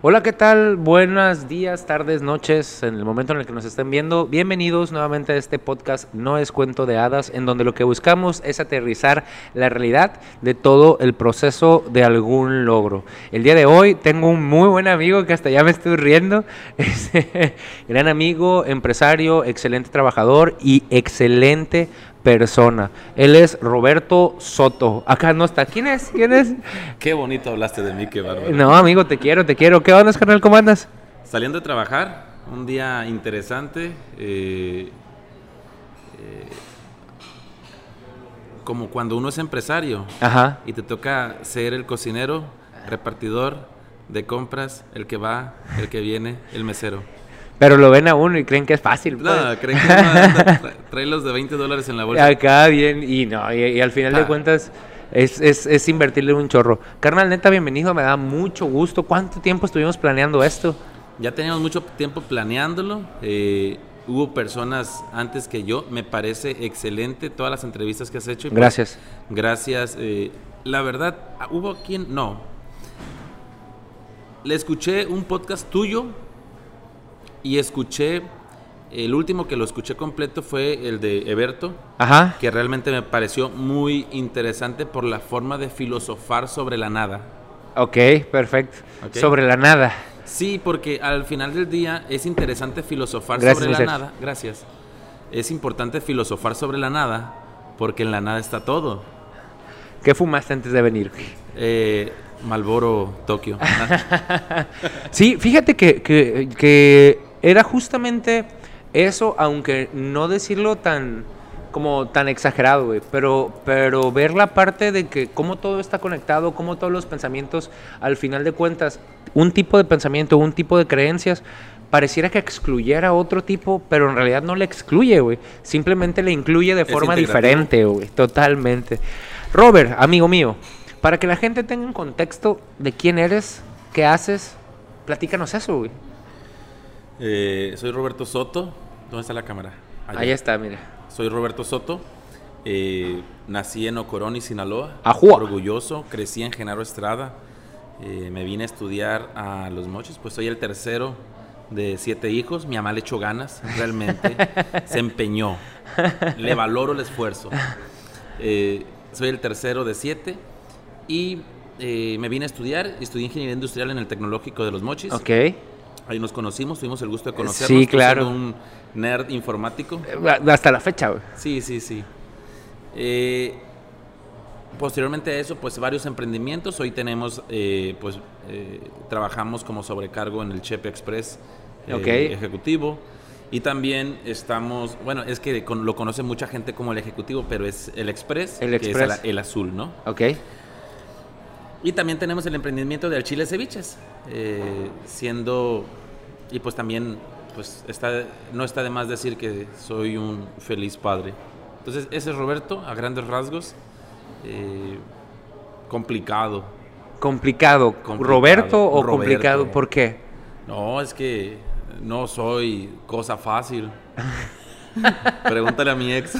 Hola, ¿qué tal? Buenos días, tardes, noches, en el momento en el que nos estén viendo. Bienvenidos nuevamente a este podcast No es cuento de hadas, en donde lo que buscamos es aterrizar la realidad de todo el proceso de algún logro. El día de hoy tengo un muy buen amigo que hasta ya me estoy riendo. gran amigo, empresario, excelente trabajador y excelente persona. Él es Roberto Soto. Acá no está. ¿Quién es? ¿Quién es? Qué bonito hablaste de mí, qué bárbaro. No, amigo, te quiero, te quiero. ¿Qué onda, carnal? ¿Cómo andas? Saliendo de trabajar, un día interesante. Eh, eh, como cuando uno es empresario Ajá. y te toca ser el cocinero, repartidor de compras, el que va, el que viene, el mesero. Pero lo ven a uno y creen que es fácil. No, pues. creen que anda- tra- trae los de 20 dólares en la bolsa. Acá bien, y no, y, y al final de Ah. cuentas es, es, es invertirle un chorro. Carnal, neta, bienvenido, me da mucho gusto. ¿Cuánto tiempo estuvimos planeando esto? Ya teníamos mucho tiempo planeándolo. eh, hubo personas antes que yo. Me parece excelente todas las entrevistas que has hecho. y pues, Gracias. Gracias. eh, la verdad, hubo quien. No. Le escuché un podcast tuyo y escuché. El último que lo escuché completo fue el de Eberto, Ajá. que realmente me pareció muy interesante por la forma de filosofar sobre la nada. Ok, perfecto. Sobre la nada. Sí, porque al final del día es interesante filosofar Gracias, sobre la nada. Gracias. Es importante filosofar sobre la nada porque en la nada está todo. ¿Qué fumaste antes de venir? Eh, Malboro, Tokio. Sí, fíjate que, que- que era justamente eso, aunque no decirlo tan como tan exagerado, güey, pero, pero ver la parte de que cómo todo está conectado, cómo todos los pensamientos, al final de cuentas, un tipo de pensamiento, un tipo de creencias, pareciera que excluyera otro tipo, pero en realidad no le excluye, güey. Simplemente le incluye de forma diferente, güey, totalmente. Robert, amigo mío, para que la gente tenga un contexto de quién eres, qué haces, platícanos eso, güey. Eh, soy Roberto Soto. ¿Dónde está la cámara? Allá. Ahí está, mira. Soy Roberto Soto. eh, nací en Ocoroni, Sinaloa. Ajúa. Orgulloso. Crecí en Genaro Estrada. eh, me vine a estudiar a Los Mochis. Pues soy el tercero de siete hijos. Mi mamá le echó ganas, realmente. Se empeñó. Le valoro el esfuerzo. Eh, soy el tercero de siete. Y me vine a estudiar. Estudié ingeniería industrial en el Tecnológico de Los Mochis. Ok. Ahí nos conocimos, tuvimos el gusto de conocernos. Sí, claro. un nerd informático. Eh, Hasta la fecha, güey. Sí, sí, sí. Eh, posteriormente a eso, pues varios emprendimientos. Hoy tenemos, eh, pues, eh, trabajamos como sobrecargo en el Chepe Express eh, Ok. ejecutivo. Y también estamos, bueno, es que con- lo conoce mucha gente como el ejecutivo, pero es el Express, El que Express. es el, el azul, ¿no? Ok. Y también tenemos el emprendimiento del Chile Ceviches, eh, siendo, y pues también, pues está, no está de más decir que soy un feliz padre. Entonces, ese es Roberto, a grandes rasgos, eh, complicado. Complicado. Complicado. ¿Roberto o Roberto. complicado? ¿Por qué? No, es que no soy cosa fácil. Pregúntale a mi ex.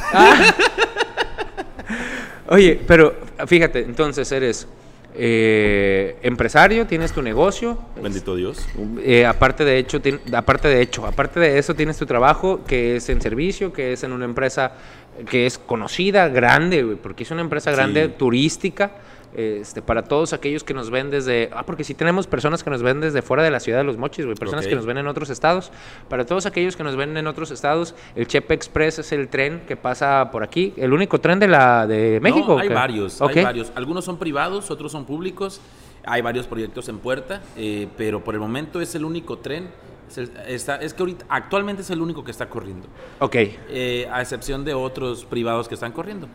Oye, pero fíjate, entonces eres eh, empresario, tienes tu negocio. Bendito Dios. eh, aparte de hecho, aparte de hecho, aparte de eso tienes tu trabajo que es en servicio, que es en una empresa que es conocida, grande, porque es una empresa grande Sí. turística. Este, para todos aquellos que nos ven desde. Ah, porque sí tenemos personas que nos ven desde fuera de la ciudad de los mochis, güey. Personas que nos ven en otros estados. Para todos aquellos que nos ven en otros estados, el Chepe Express es el tren que pasa por aquí. El único tren de la de México. No, hay varios, hay varios. Algunos son privados, otros son públicos. Hay varios proyectos en puerta, eh, pero por el momento es el único tren. Es, el- está- es que ahorita, actualmente es el único que está corriendo, Ok. eh, a excepción de otros privados que están corriendo.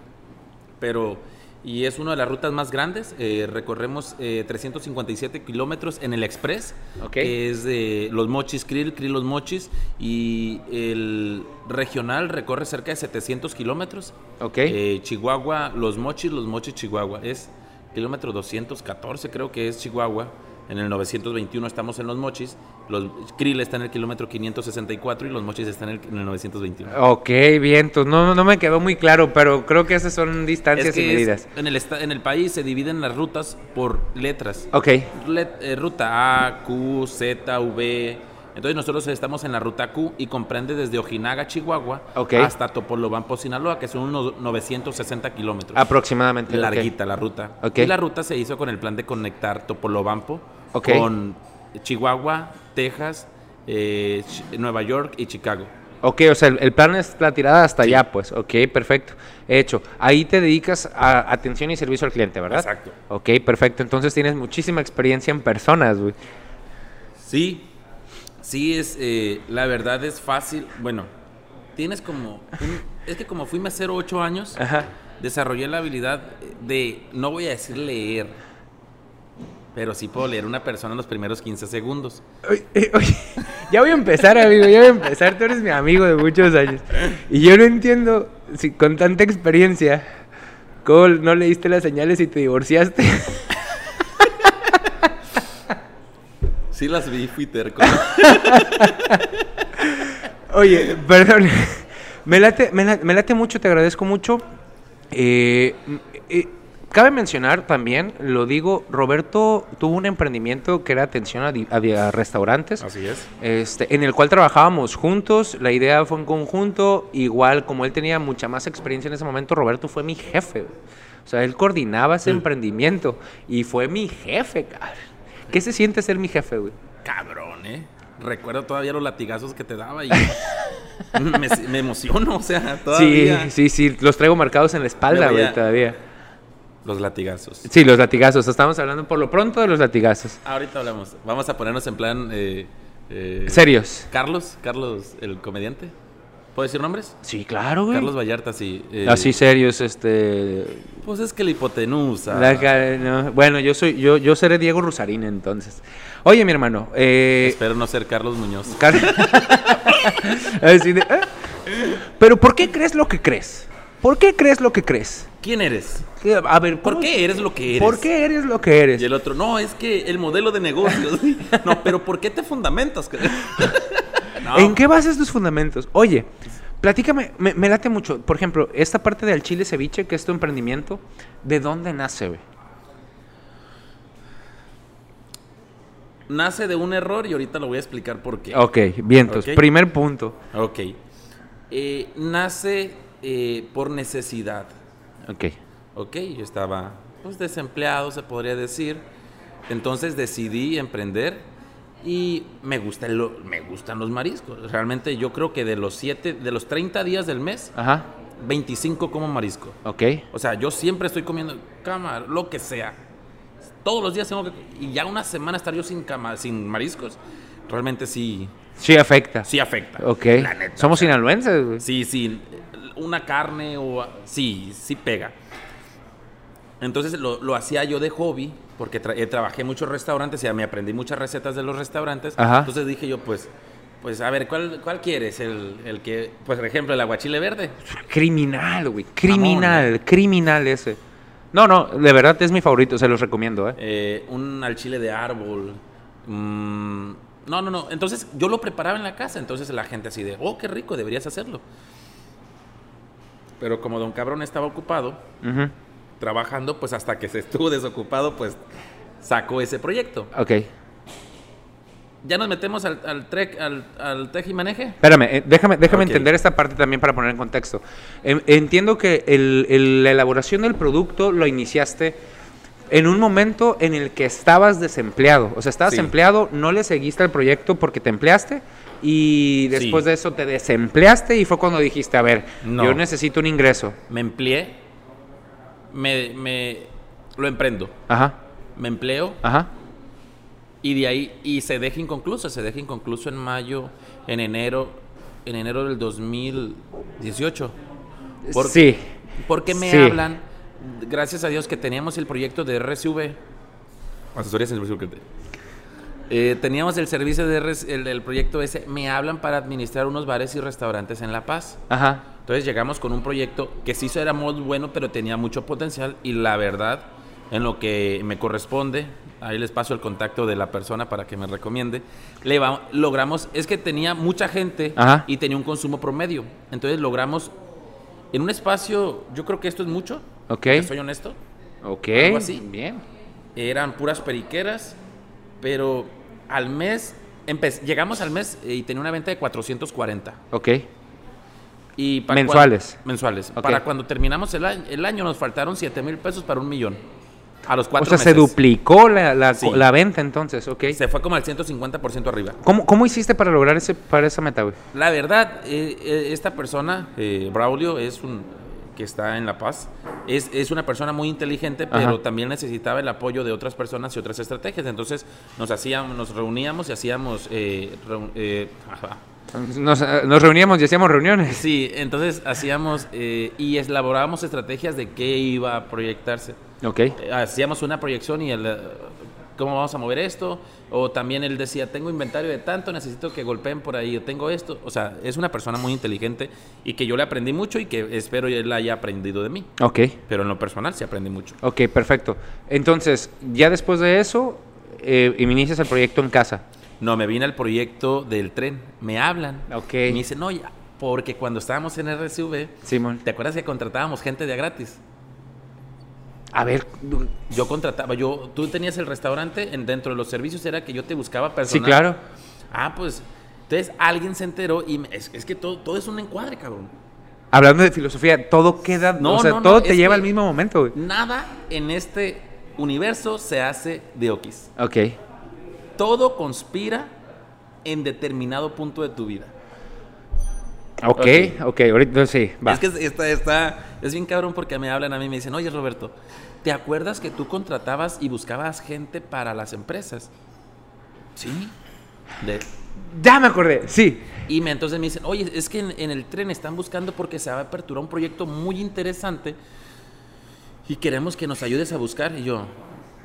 Pero y es una de las rutas más grandes. Eh, recorremos eh, 357 kilómetros en el Express, Ok. que es de Los Mochis Krill, Krill Los Mochis, y el regional recorre cerca de 700 kilómetros. Ok. Eh, Chihuahua, Los Mochis, Los Mochis, Chihuahua. Es kilómetro 214, creo que es Chihuahua. En el 921 estamos en Los Mochis. Los Krill está en el kilómetro 564 y Los Mochis están en el, en el 921. Ok, bien, entonces no, no me quedó muy claro, pero creo que esas son distancias Es que y es- medidas. en, el en el país se dividen las rutas por letras. Ok, Let- eh, ruta A, Q, Z, V. Entonces nosotros estamos en la ruta Q y comprende desde Ojinaga, Chihuahua, hasta Topolobampo, Sinaloa, que son unos 960 kilómetros. aproximadamente. Larguita la ruta. Ok. Y la ruta se hizo con el plan de conectar Topolobampo Ok. con Chihuahua, Texas, eh, Nueva York y Chicago. Ok, o sea, el, el plan es la tirada hasta allá, pues. Ok, perfecto. Hecho. Ahí te dedicas a atención y servicio al cliente, ¿verdad? Exacto. Ok, perfecto. Entonces tienes muchísima experiencia en personas, güey. Sí, sí es, eh, la verdad es fácil. Bueno, tienes como, un- es que como fui mesero ocho años, Ajá. desarrollé la habilidad de, no voy a decir leer, pero sí puedo leer una persona en los primeros 15 segundos. Oye, eh, oye, ya voy a empezar, amigo, ya voy a empezar. Tú eres mi amigo de muchos años. Y yo no entiendo, si con tanta experiencia, ¿cómo no leíste las señales y te divorciaste? Sí las vi, fui terco. Oye, perdón. Me late, me la- me late mucho, te agradezco mucho. Eh, eh, cabe mencionar también, lo digo, Roberto tuvo un emprendimiento que era atención a, restaurantes. Así es. Este, en el cual trabajábamos juntos, la idea fue en conjunto, igual como él tenía mucha más experiencia en ese momento, Roberto fue mi jefe. O sea, él coordinaba ese emprendimiento y fue mi jefe, cabrón. ¿Qué se siente ser mi jefe, güey? Cabrón, ¿eh? Recuerdo todavía los latigazos que te daba y me, me emociono, o sea, todavía. Sí, sí, sí, los traigo marcados en la espalda, güey, todavía. Los latigazos. Sí, los latigazos, estamos hablando por lo pronto de los latigazos. Ahorita hablamos. Vamos a ponernos en plan... eh, eh, Serios. Carlos, Carlos, el comediante. ¿Puedo decir nombres? Sí, claro, güey. Carlos Vallarta, sí. eh, Así serios, este... Pues es que la hipotenusa. la ca- no, Bueno, yo soy, yo, yo seré Diego Rusarín entonces. Oye, mi hermano, eh... Espero no ser Carlos Muñoz. Car- ¿eh? Pero ¿por qué crees lo que crees? ¿Por qué crees lo que crees? ¿Quién eres? A ver, ¿Por ¿cómo- qué eres lo que eres? ¿Por qué eres lo que eres? Y el otro, no, es que el modelo de negocios. no, pero ¿por qué te fundamentas? no. ¿En qué basas tus fundamentos? Oye, platícame, me, me late mucho. Por ejemplo, esta parte del chile ceviche, que es tu emprendimiento, ¿de dónde nace, güey? Nace de un error y ahorita lo voy a explicar por qué. Ok, vientos. Primer punto. Ok. Eh, nace eh, por necesidad. Ok. Ok, yo estaba pues desempleado, se podría decir. Entonces decidí emprender y me, gusta el- me gustan los mariscos. Realmente yo creo que de los siete, de los 30 días del mes, Ajá. 25 como marisco. Ok. O sea, yo siempre estoy comiendo cama, lo que sea. Todos los días tengo que... Y ya una semana estar yo sin cama, sin mariscos, realmente sí, Sí afecta. sí afecta. Ok. La neta. Somos sinaloenses, güey. Sí, sí. Una carne o... Sí, sí pega. Entonces lo, lo hacía yo de hobby, porque tra- eh, trabajé en muchos restaurantes y me aprendí muchas recetas de los restaurantes. Ajá. Entonces dije yo, pues, pues a ver, ¿cuál, cuál quieres? El, el que, pues, por ejemplo, el aguachile verde. Criminal, güey. Criminal, criminal ese. No, no, de verdad es mi favorito, se los recomiendo, ¿eh? eh, un al chile de árbol. mm, no, no, no. Entonces yo lo preparaba en la casa. Entonces la gente así de, oh, qué rico, deberías hacerlo. Pero como don cabrón estaba ocupado, trabajando, pues hasta que se estuvo desocupado, pues sacó ese proyecto. Ok. Ya nos metemos al, al, trek, al, al tej y maneje. Espérame, eh, déjame, déjame entender esta parte también para poner en contexto. Entiendo que el- el- la elaboración del producto lo iniciaste en un momento en el que estabas desempleado. O sea, estabas Sí. empleado, no le seguiste al proyecto porque te empleaste y después Sí. de eso te desempleaste y fue cuando dijiste, a ver, No. yo necesito un ingreso. Me empleé, me, me lo emprendo, Ajá, me empleo ajá. y de ahí y se deja inconcluso, se deja inconcluso en mayo, en enero, en enero del 2018. Por- sí. Porque me Sí. hablan gracias a Dios que teníamos el proyecto de RSV. Asesorías en cliente. Eh, teníamos el servicio de el, el proyecto ese. Me hablan para administrar unos bares y restaurantes en La Paz. Ajá. Entonces llegamos con un proyecto que sí era muy bueno, pero tenía mucho potencial. Y la verdad, en lo que me corresponde, ahí les paso el contacto de la persona para que me recomiende. Le va- logramos, es que tenía mucha gente Ajá. y tenía un consumo promedio. Entonces logramos, en un espacio, yo creo que esto es mucho. Ok. Soy honesto. Ok. Algo así. Bien. Eran puras periqueras, pero al mes, llegamos al mes y tenía una venta de 440. Ok. Y para Mensuales. mensuales. Para cuando terminamos el año, el año nos faltaron 7 mil pesos para un millón. A los O cuatro sea, se duplicó la, la, Sí. la venta entonces, ok. Se fue como al 150% arriba. ¿Cómo, ¿Cómo hiciste para lograr ese, para esa meta, güey? La verdad, eh, eh, esta persona, eh, Braulio, es un que está en La Paz, es, es una persona muy inteligente, pero Ajá. también necesitaba el apoyo de otras personas y otras estrategias. Entonces nos hacíamos, nos reuníamos y hacíamos eh, reun- eh. Nos, eh, nos reuníamos y hacíamos reuniones. Sí, entonces hacíamos eh, y elaborábamos estrategias de qué iba a proyectarse. Ok. Hacíamos una proyección y el, cómo vamos a mover esto, o también él decía, tengo inventario de tanto, necesito que golpeen por ahí, o tengo esto, o sea, es una persona muy inteligente y que yo le aprendí mucho y que espero él haya aprendido de mí, Ok. pero en lo personal sí aprendí mucho. Ok, perfecto. Entonces, ya después de eso, eh, inicias el proyecto en casa. No, me vine al proyecto del tren, me hablan, Ok. y me dicen, no, ya, porque cuando estábamos en RSV, Simón. ¿te acuerdas que contratábamos gente de a gratis? A ver. Yo contrataba, yo, tú tenías el restaurante, en, dentro de los servicios era que yo te buscaba Sí, personal. claro. Ah, pues, entonces alguien se enteró y me- es, es que todo, todo es un encuadre, cabrón. Hablando de filosofía, todo queda. No, o sea, no, no, todo te lleva al mismo momento, güey. Nada en este universo se hace de okis. Ok. Todo conspira en determinado punto de tu vida. Ok, Ok. ok, ahorita sí, va. Es que está, está, es bien cabrón porque me hablan a mí y me dicen, oye Roberto, ¿te acuerdas que tú contratabas y buscabas gente para las empresas? Sí. De- Ya me acordé, sí. Y me, entonces me dicen, oye, es que en, en el tren están buscando porque se va a aperturar un proyecto muy interesante y queremos que nos ayudes a buscar. Y yo,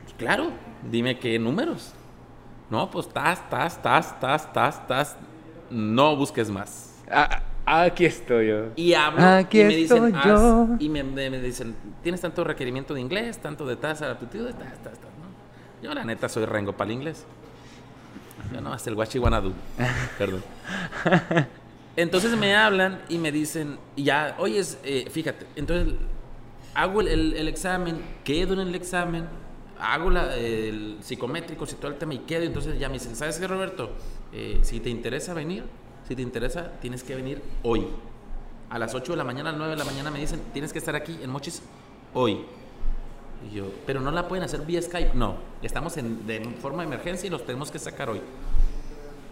"Pues claro, dime qué números. No, pues tas, tas, tas, tas, tas, tas. No busques más. Ah, aquí estoy yo. Y hablo Aquí y me dicen, estoy yo. y me, me- me dicen, tienes tanto requerimiento de inglés, tanto de tasa de aptitud, de tas, tas, tas", ¿no? Yo la neta soy rengo para el inglés. Yo no, hasta el guachiguanadu. Perdón. Entonces me hablan y me dicen, y ya, oye, es, eh, fíjate, entonces hago el, el- el examen, quedo en el examen, hago la- el psicométrico y todo el tema y quedo, entonces ya me dicen, ¿sabes qué, Roberto? Eh, si te interesa venir, si te interesa, tienes que venir hoy. A las 8 de la mañana, a las 9 de la mañana me dicen, tienes que estar aquí en Mochis hoy. Y yo, pero no la pueden hacer vía Skype. No, estamos en, de forma de emergencia y los tenemos que sacar hoy.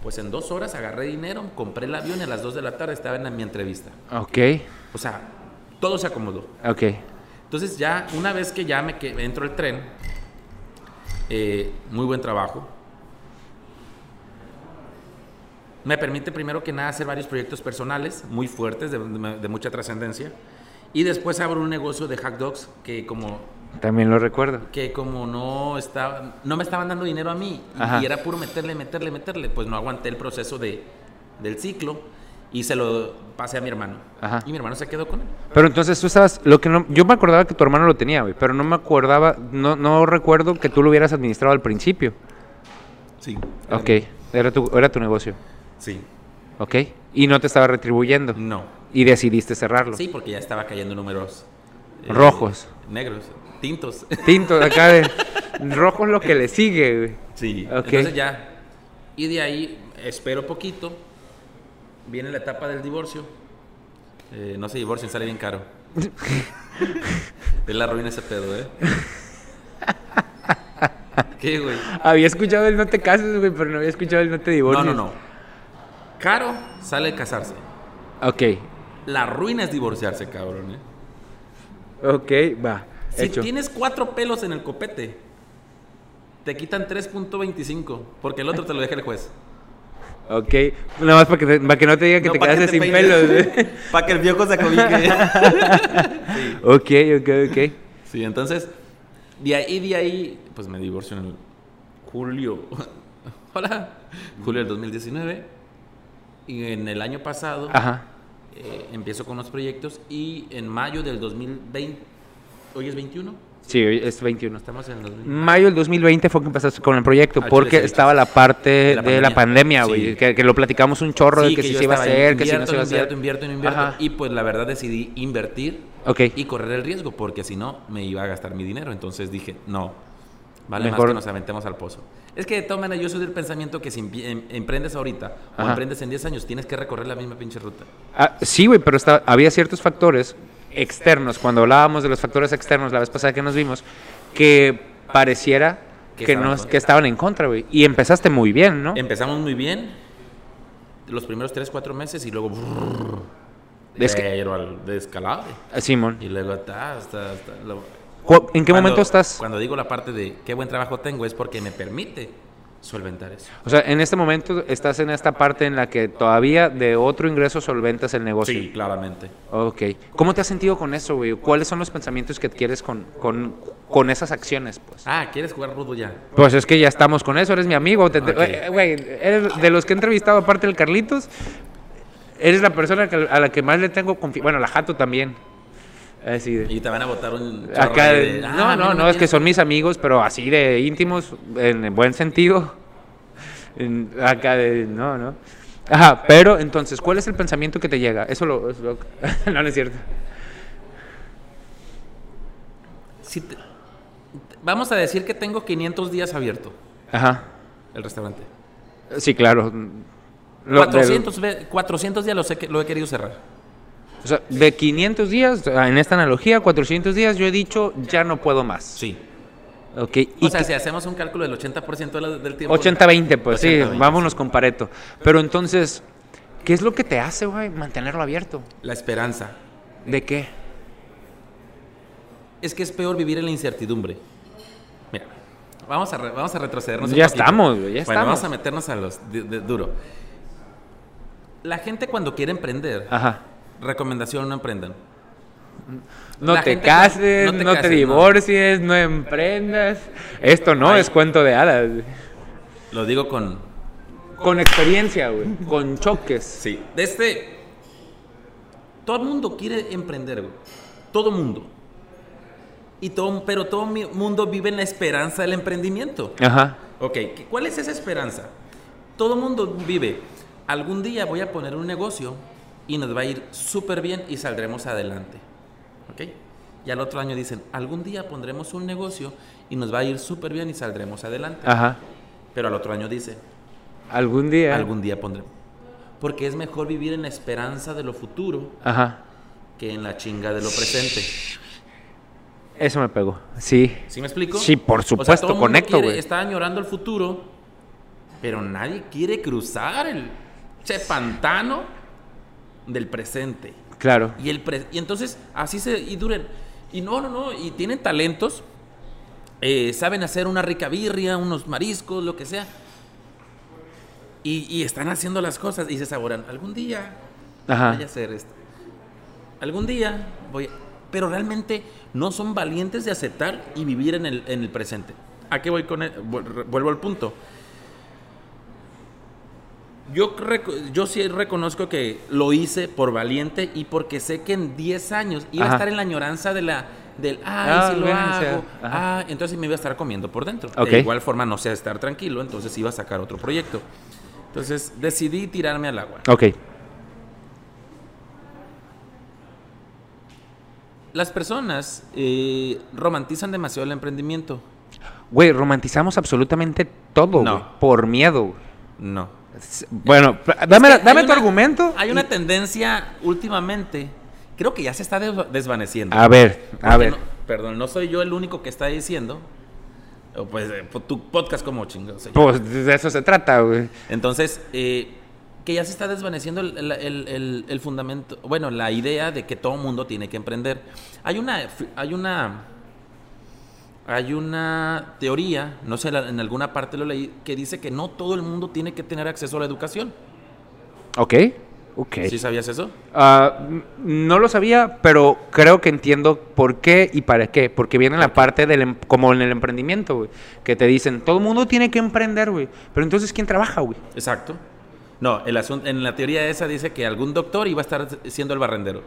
Pues en dos horas agarré dinero, compré el avión y a las 2 de la tarde estaba en mi entrevista. Ok, O sea, todo se acomodó. ok. Entonces ya, una vez que ya me que entro el tren, eh, muy buen trabajo. Me permite primero que nada hacer varios proyectos personales muy fuertes, de, de- de mucha trascendencia. Y después abro un negocio de hack dogs que como, También lo recuerdo. que como no, estaba, no me estaban dando dinero a mí y, Ajá. y era puro meterle, meterle, meterle, pues no aguanté el proceso de, del ciclo y se lo pasé a mi hermano. Ajá. Y mi hermano se quedó con él. Pero entonces tú estabas, lo que no, yo me acordaba que tu hermano lo tenía, güey, pero no me acordaba, no, no recuerdo que tú lo hubieras administrado al principio. Sí. Ok, era tu, era tu negocio, Sí. ok, y no te estaba retribuyendo No. y decidiste cerrarlo. Sí, porque ya estaba cayendo números eh, Rojos. negros, tintos. Tinto de acá de rojo es lo que le sigue, güey. Sí. Ok. Entonces ya. Y de ahí espero poquito. Viene la etapa del divorcio. Eh, no se divorcien, sale bien caro. es la ruina ese pedo, ¿eh? ¿Qué, güey? Había escuchado el no te cases, güey, pero no había escuchado el no te No, divorcies. no, no. Caro sale casarse. Ok, La ruina es divorciarse, cabrón, ¿eh? ok, va, Si hecho. tienes cuatro pelos en el copete, te quitan 3.25, porque el otro te lo deja el juez. Ok, nada más para que, te- para que no te diga que te quedaste sin pelos, güey. Para que el viejo se acobije. Ok, ok, ok. Sí, entonces, de ahí, de ahí, pues me divorcio en el julio. Hola. Julio del 2019. Y en el año pasado Ajá. eh, empiezo con los proyectos y en mayo del 2020, hoy es 21, Sí, hoy es 21. estamos en el 2020. Mayo del 2020 fue que empezaste con el proyecto, Ah, porque chile, sí. estaba la parte De de la la, pandemia. güey, Sí. que, que lo platicamos un chorro de que, si yo se iba a hacer, que si no invierto, se iba a invierto, hacer. invierto, invierto, Ajá. y pues la verdad decidí invertir Ok. y correr el riesgo porque si no me iba a gastar mi dinero. Entonces dije, no, vale Mejor- más que nos aventemos al pozo. Es que de todas maneras yo soy del pensamiento que si em- emprendes ahorita o Ajá. emprendes en 10 años tienes que recorrer la misma pinche ruta. Ah, sí, güey, pero está- había ciertos factores externos, cuando hablábamos de los factores externos la vez pasada que nos vimos, que pareciera Que que, estaban nos, que estaban en contra, güey. Y empezaste muy bien, ¿no? Empezamos muy bien los primeros 3, 4 meses y luego... brrr, Es que- pero al descalabro. Simón. Y luego hasta... hasta, hasta lo- Cu- ¿En qué Cuando- momento estás? Cuando digo la parte de qué buen trabajo tengo es porque me permite solventar eso. O sea, en este momento estás en esta parte en la que todavía de otro ingreso solventas el negocio. Sí, claramente. Ok. ¿Cómo te has sentido con eso, güey? ¿Cuáles son los pensamientos que adquieres con, con, con esas acciones, pues? Ah, ¿quieres jugar rudo ya? Pues es que ya estamos con eso, eres mi amigo. te- te- Ok. güey, eres de los que he entrevistado, aparte del Carlitos, eres la persona a la que más le tengo confianza. Bueno, la Jato también. Así de- Y te van a botar un... Acá, de- "Ah, no, no, me no, es que son mis amigos, pero así de íntimos, en buen sentido. En- acá de, no, no. Ajá, pero entonces, ¿cuál es el pensamiento que te llega? Eso lo... eso lo- no, no es cierto. Si te- Vamos a decir que tengo 500 días abierto Ajá, el restaurante. sí, claro. Lo del- 400, ve- 400 días los he que- lo he querido cerrar. O sea, de 500 días, en esta analogía, 400 días, yo he dicho, ya no puedo más. Sí. Ok, y O sea, que- si hacemos un cálculo del 80% de la- del tiempo... 80-20, pues sí, 80-20, vámonos con Pareto. Pero entonces, ¿qué es lo que te hace, güey, mantenerlo abierto? La esperanza. ¿De qué? Es que es peor vivir en la incertidumbre. Mira, vamos a, re- vamos a retrocedernos Ya estamos, güey, ya Bueno, vamos estamos. a meternos a los de- de- duro. La gente cuando quiere emprender, Ajá. Recomendación, no emprendan. No La te cases, no no te cases, divorcies, no. emprendas. Esto no Ay. es cuento de hadas. Lo digo con... Con experiencia, güey. Con choques. Sí. Desde... Todo el mundo quiere emprender, güey. Todo mundo. Y todo, pero todo mi mundo vive en la esperanza del emprendimiento. Ajá. Ok, ¿qué- ¿cuál es esa esperanza? Todo el mundo vive, algún día voy a poner un negocio y nos va a ir súper bien y saldremos adelante. ¿Ok? Y al otro año dicen, algún día pondremos un negocio y nos va a ir súper bien y saldremos adelante. Ajá. Pero al otro año dice, Algún día. algún día pondremos. Porque es mejor vivir en la esperanza de lo futuro Ajá. que en la chinga de lo presente. Eso me pegó. Sí. ¿Sí me explico? Sí, por O sea, supuesto, todo conecto, güey. Está añorando el futuro, pero nadie quiere cruzar el che pantano del presente. Claro. Y, el pre- y entonces así se y duren. Y no, no, no, y tienen talentos, eh, saben hacer una rica birria, unos mariscos, lo que sea. Y, y están haciendo las cosas y se saboran. Algún día Ajá. voy a hacer esto. Algún día voy a... Pero realmente no son valientes de aceptar y vivir en el, en el presente. ¿A qué voy con el- vuel- Vuelvo al punto. Yo, yo sí reconozco que lo hice por valiente y porque sé que en 10 años iba Ajá. a estar en la añoranza de la, del, ay, Ah, si lo hago, ah, entonces me iba a estar comiendo por dentro. De igual forma no sé estar tranquilo, entonces iba a sacar otro proyecto. Entonces decidí tirarme al agua. Ok. Las personas eh, romantizan demasiado el emprendimiento. Güey, romantizamos absolutamente todo, No. Por miedo. No. Bueno, dame, Es que dame hay tu una- argumento. Hay una tendencia últimamente, creo que ya se está des- desvaneciendo. A ver, a ver. no- perdón, no soy yo el único que está diciendo. Pues eh, tu podcast como llama. Pues de eso se trata, güey. Entonces, eh, que ya se está desvaneciendo el, el- el- el- fundamento, bueno, la idea de que todo mundo tiene que emprender. Hay una, hay una, hay una teoría, no sé, en alguna parte lo leí, que dice que no todo el mundo tiene que tener acceso a la educación. Ok. Ok. ¿Sí sabías eso? Ah, no lo sabía, pero creo que entiendo por qué y para qué. Porque viene la parte del, em- como en el emprendimiento, güey. Que te dicen, todo el mundo tiene que emprender, güey. Pero entonces, ¿quién trabaja, güey? Exacto. No, el asunto, en la teoría esa dice que algún doctor iba a estar siendo el barrendero.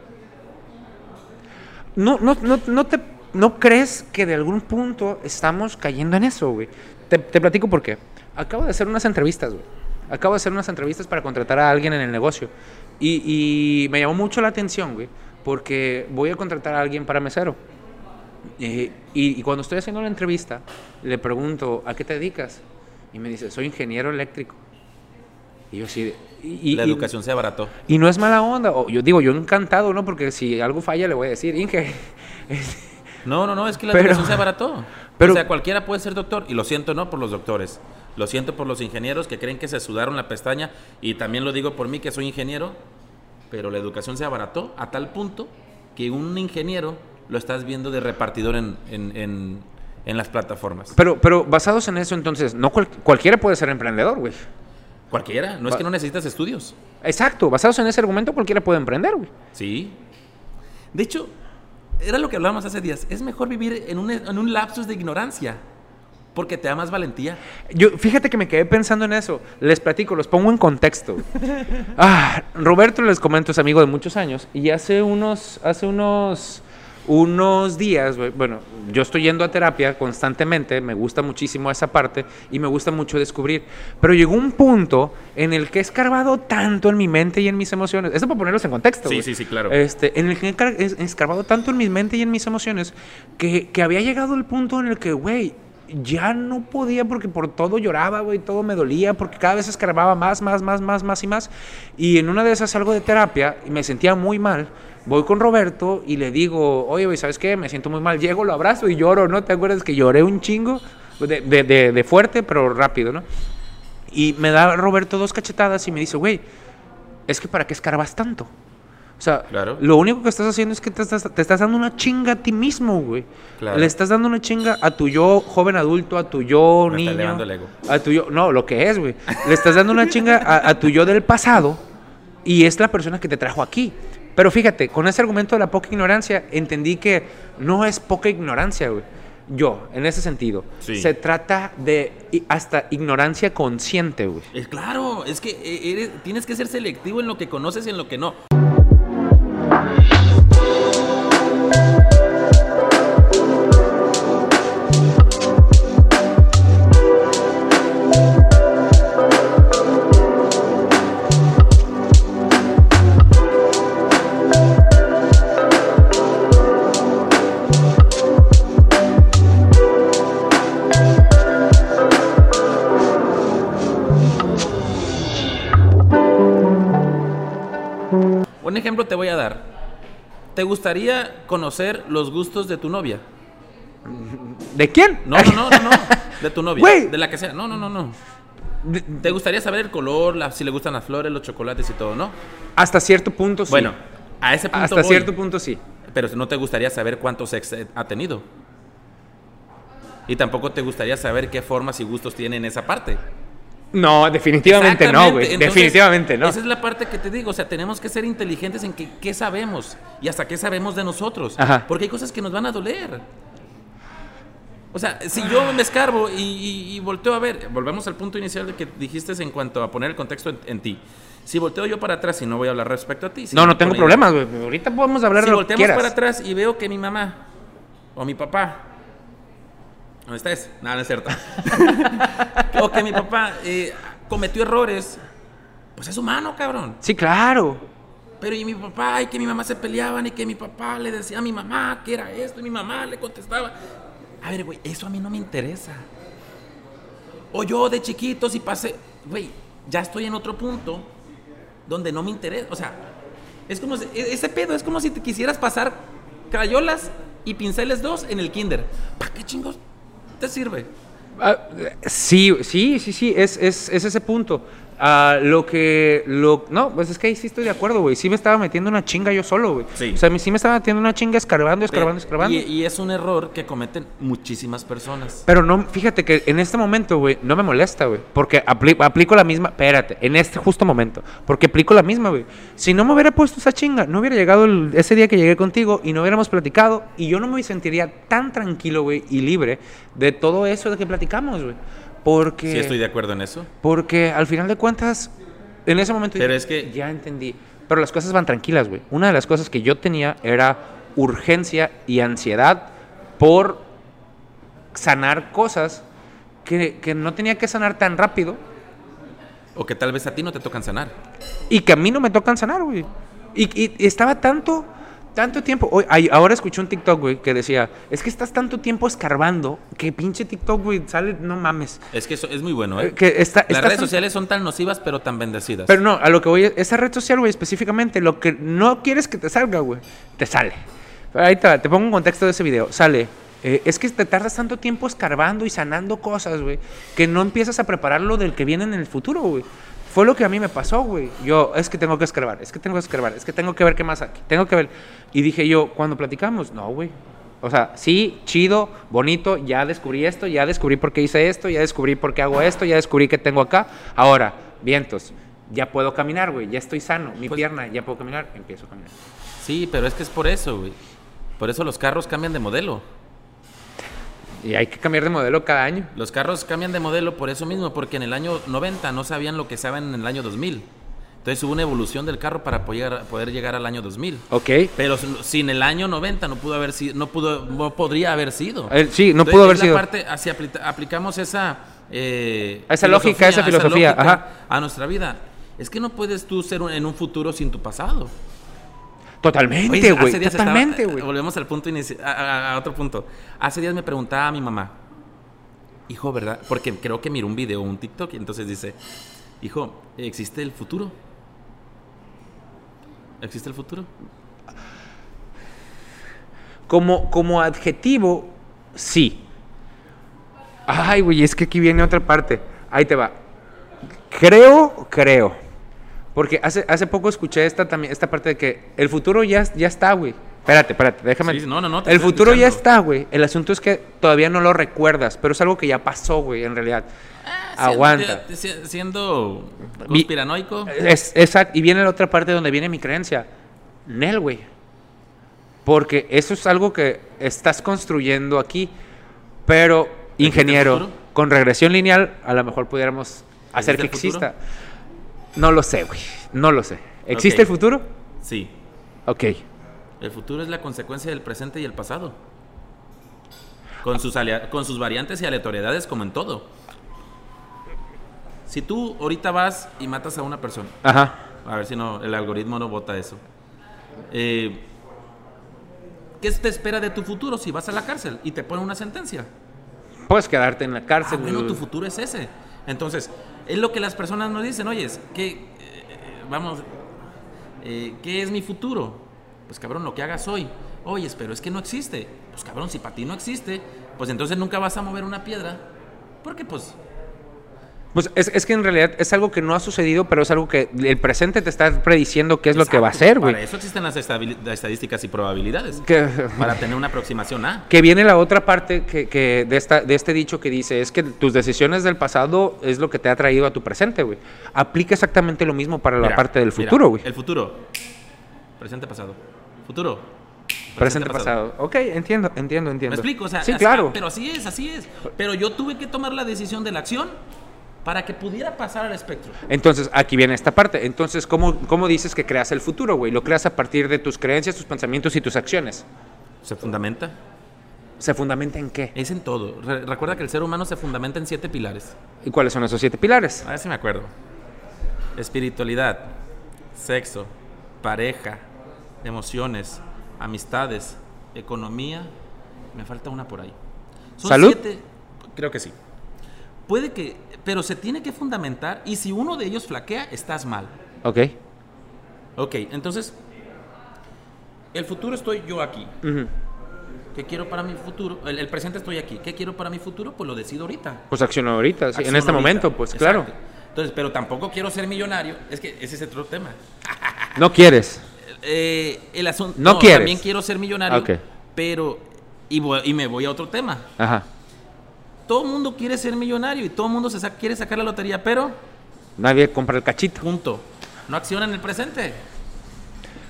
No, no, no, no, te, ¿No crees que de algún punto estamos cayendo en eso, güey? Te, te platico por qué. Acabo de hacer unas entrevistas, güey. Acabo de hacer unas entrevistas para contratar a alguien en el negocio. Y, y me llamó mucho la atención, güey, porque voy a contratar a alguien para mesero. Eh, y, y cuando estoy haciendo la entrevista, le pregunto, ¿a qué te dedicas? Y me dice, soy ingeniero eléctrico. Y yo de- y, y- la y- educación se abarató. y no es mala onda. o yo digo, yo encantado, ¿no? Porque si algo falla, le voy a decir, Inge. No, no, no, es que la Pero- educación se abarató. pero- o sea, cualquiera puede ser doctor. Y lo siento no por los doctores. Lo siento por los ingenieros que creen que se sudaron la pestaña. Y también lo digo por mí que soy ingeniero. Pero la educación se abarató a tal punto que un ingeniero lo estás viendo de repartidor en, en, en- en las plataformas. Pero, pero basados en eso, entonces, no cual- cualquiera puede ser emprendedor, güey. Cualquiera. No es que no necesitas estudios. Exacto, basados en ese argumento, cualquiera puede emprender, güey. Sí. De hecho, era lo que hablábamos hace días. Es mejor vivir en un, en un lapsus de ignorancia. Porque te da más valentía. Yo, fíjate que me quedé pensando en eso. Les platico, los pongo en contexto. Ah, Roberto, les comento, es amigo de muchos años. Y hace unos, hace unos, unos días, bueno, yo estoy yendo a terapia constantemente, me gusta muchísimo esa parte y me gusta mucho descubrir. Pero llegó un punto en el que he escarbado tanto en mi mente y en mis emociones. Esto para ponerlos en contexto. Sí, güey. sí, sí, claro. Este, en el que he escarbado tanto en mi mente y en mis emociones que, que había llegado el punto en el que, güey, ya no podía porque por todo lloraba, güey, todo me dolía porque cada vez escarbaba más, más, más, más, más y más. Y en una de esas salgo de terapia y me sentía muy mal. Voy con Roberto y le digo, oye, güey, ¿sabes qué? Me siento muy mal. Llego, lo abrazo y lloro, ¿no? ¿Te acuerdas que lloré un chingo? De, de- de- de fuerte, pero rápido, ¿no? Y me da Roberto dos cachetadas y me dice, güey, es que ¿para qué escarbas tanto? O sea, Claro. lo único que estás haciendo es que te estás, te estás dando una chinga a ti mismo, güey. Claro. Le estás dando una chinga a tu yo joven adulto, a tu yo Me niño. elevando el ego. A tu yo, no, lo que es, güey. Le estás dando una chinga a, a tu yo del pasado y es la persona que te trajo aquí. Pero fíjate, con ese argumento de la poca ignorancia, entendí que no es poca ignorancia, güey. Yo, en ese sentido. Sí. Se trata de hasta ignorancia consciente, güey. Es claro, es que eh, eres- tienes que ser selectivo en lo que conoces y en lo que no. Ejemplo te voy a dar. ¿Te gustaría conocer los gustos de tu novia? ¿De quién? No, no, no, no, no. De tu novia. De la que sea. No, no, no, no. ¿Te gustaría saber el color, la- si le gustan las flores, los chocolates y todo, no? hasta cierto punto sí. Bueno, a ese punto hasta voy. cierto punto sí. Pero no te gustaría saber cuántos ex eh, ha tenido. Y tampoco te gustaría saber qué formas y gustos tiene en esa parte. No, definitivamente no, güey. Definitivamente no. Esa es la parte que te digo. O sea, tenemos que ser inteligentes en que, qué sabemos y hasta qué sabemos de nosotros. Ajá. Porque hay cosas que nos van a doler. O sea, si yo me escarbo y, y- y volteo a ver, volvemos al punto inicial de que dijiste en cuanto a poner el contexto en, en ti. Si volteo yo para atrás y no voy a hablar respecto a ti. no, sino no tengo problemas, güey. Ahorita podemos hablar Si de lo que volteamos quieras. para atrás y veo que mi mamá o mi papá. ¿Dónde estás? Nada, no es cierto. o que mi papá eh, cometió errores. Pues es humano, cabrón. Sí, claro. Pero y mi papá, y que mi mamá se peleaban, y que mi papá le decía a mi mamá que era esto, y mi mamá le contestaba. A ver, güey, eso a mí no me interesa. O yo de chiquito, si pasé. Güey, ya estoy en otro punto donde no me interesa. O sea, es como. si- e- ese pedo es como si te quisieras pasar crayolas y pinceles dos en el kinder. ¿Para qué chingos te sirve? Ah, sí, sí, sí, sí, es, es, es ese punto. Ah, lo que. Lo, no, pues es que ahí sí estoy de acuerdo, güey. Sí me estaba metiendo una chinga yo solo, güey. Sí. O sea, sí me estaba metiendo una chinga escarbando, escarbando, escarbando. Y, y es un error que cometen muchísimas personas. Pero no, fíjate que en este momento, güey, no me molesta, güey. Porque apli- aplico la misma. Espérate, en este justo momento. Porque aplico la misma, güey. Si no me hubiera puesto esa chinga, no hubiera llegado el- ese día que llegué contigo y no hubiéramos platicado. Y yo no me sentiría tan tranquilo, güey, y libre de todo eso de que platicamos, güey. Porque. Sí, estoy de acuerdo en eso. Porque al final de cuentas, en ese momento. Pero dije, es que- Ya entendí. Pero las cosas van tranquilas, güey. Una de las cosas que yo tenía era urgencia y ansiedad por sanar cosas que, que no tenía que sanar tan rápido O que tal vez a ti no te tocan sanar. y que a mí no me tocan sanar, güey. Y, y- y estaba tanto, tanto tiempo. Hoy, ay, ahora escuché un TikTok, güey, que decía: Es que estás tanto tiempo escarbando que pinche TikTok, güey, sale, no mames. Es que eso es muy bueno, ¿eh? Eh, Que está, Las redes tan- sociales son tan nocivas, pero tan bendecidas. Pero no, a lo que voy, es- esa red social, güey, específicamente, lo que no quieres que te salga, güey, te sale. Ahí te, te pongo un contexto de ese video. Sale. eh, es que te tardas tanto tiempo escarbando y sanando cosas, güey, que no empiezas a preparar lo del que viene en el futuro, güey. Fue lo que a mí me pasó, güey. Yo, es que tengo que escarbar, es que tengo que escarbar, es que tengo que ver qué más aquí, tengo que ver. Y dije yo, cuando platicamos, no, güey. O sea, sí, chido, bonito, ya descubrí esto, ya descubrí por qué hice esto, ya descubrí por qué hago esto, ya descubrí qué tengo acá. Ahora, vientos, ya puedo caminar, güey, ya estoy sano, mi Pues- pierna, ya puedo caminar, empiezo a caminar. Sí, pero es que es por eso, güey. Por eso los carros cambian de modelo. Y hay que cambiar de modelo cada año. Los carros cambian de modelo por eso mismo, porque en el año 90 no sabían lo que saben en el año 2000. Entonces hubo una evolución del carro para poder, poder llegar al año 2000. Ok. Pero sin- el año 90 no pudo haber sido, no pudo, no podría haber sido. Eh, sí, no Entonces, pudo haber sido. parte, así apli- aplicamos esa, eh, Esa lógica, esa filosofía, lógica ajá. a nuestra vida. Es que no puedes tú ser un- en un futuro sin tu pasado. Totalmente, güey. Totalmente, estaba- güey. Volvemos al punto inici- a, a- a otro punto. Hace días me preguntaba a mi mamá, hijo, ¿verdad? Porque creo que miró un video, un TikTok, y entonces dice, hijo, ¿existe el futuro? ¿Existe el futuro? Como, como adjetivo, sí. Ay, güey, es que aquí viene otra parte. Ahí te va. Creo, creo. Porque hace, hace poco escuché esta, también, esta parte de que el futuro ya, ya está, güey. Espérate, espérate, déjame. Sí, no, no, no, El futuro ya está, güey. El asunto es que todavía no lo recuerdas, pero es algo que ya pasó, güey, en realidad. Aguanta. Siendo, si- siendo conspiranoico. Es, exacto. Y viene la otra parte donde viene mi creencia. Nel, güey. Porque eso es algo que estás construyendo aquí. Pero, ingeniero, con regresión lineal, a lo mejor pudiéramos hacer que ¿Existe el futuro? No lo sé, güey. No lo sé. ¿Existe el futuro? Sí. Ok. El futuro es la consecuencia del presente y el pasado. Con sus, con sus variantes y aleatoriedades como en todo. Si tú ahorita vas y matas a una persona, Ajá. a ver si no el algoritmo no vota eso. Eh, ¿Qué te espera de tu futuro si vas a la cárcel y te ponen una sentencia? Puedes quedarte en la Ah, cárcel. bueno, güey. tu futuro es ese. Entonces, es lo que las personas nos dicen, oye, ¿qué, vamos, eh, ¿qué es mi futuro? Pues cabrón, lo que hagas hoy. Oye, pero es que no existe. Pues cabrón, si para ti no existe, pues entonces nunca vas a mover una piedra. Porque pues, Pues es, es que en realidad es algo que no ha sucedido, pero es algo que el presente te está prediciendo qué es lo que va a ser, güey. Para eso existen las estadísticas y probabilidades. Que- Para tener una aproximación a. Que viene la otra parte que, que de, esta, de este dicho que dice, es que tus decisiones del pasado es lo que te ha traído a tu presente, güey. Aplica exactamente lo mismo para la parte del futuro, güey. El futuro. Presente, pasado. Futuro. Presente, pasado. Ok, entiendo, entiendo, entiendo. ¿Me explico? O sea, sí, así- claro. Pero así es, así es. Pero yo tuve que tomar la decisión de la acción para que pudiera pasar al espectro. Entonces, aquí viene esta parte. Entonces, ¿cómo, ¿cómo dices que creas el futuro, güey? Lo creas a partir de tus creencias, tus pensamientos y tus acciones. Se fundamenta. ¿Se fundamenta en qué? Es en todo. Re- recuerda que el ser humano se fundamenta en siete pilares. ¿Y cuáles son esos siete pilares? A ver si me acuerdo. Espiritualidad, sexo, pareja, emociones, amistades, economía. Me falta una por ahí. Son ¿Salud? siete- creo que sí. Puede que, pero se tiene que fundamentar y si uno de ellos flaquea, estás mal. Ok. Ok, entonces, el futuro estoy yo aquí. Ujú. ¿Qué quiero para mi futuro? El, el presente estoy aquí. ¿Qué quiero para mi futuro? Pues lo decido ahorita. Pues acciono ahorita, sí, en este ahorita. momento, pues Exacto. claro. Entonces, pero tampoco quiero ser millonario. Es que ese es otro tema. No quieres. Eh, el asunto. No quieres. También quiero ser millonario. Ok. Pero. Y, voy- y me voy a otro tema. Ajá. Todo el mundo quiere ser millonario y todo el mundo se sa- quiere sacar la lotería, pero. Nadie compra el cachito. Punto. No acciona en el presente.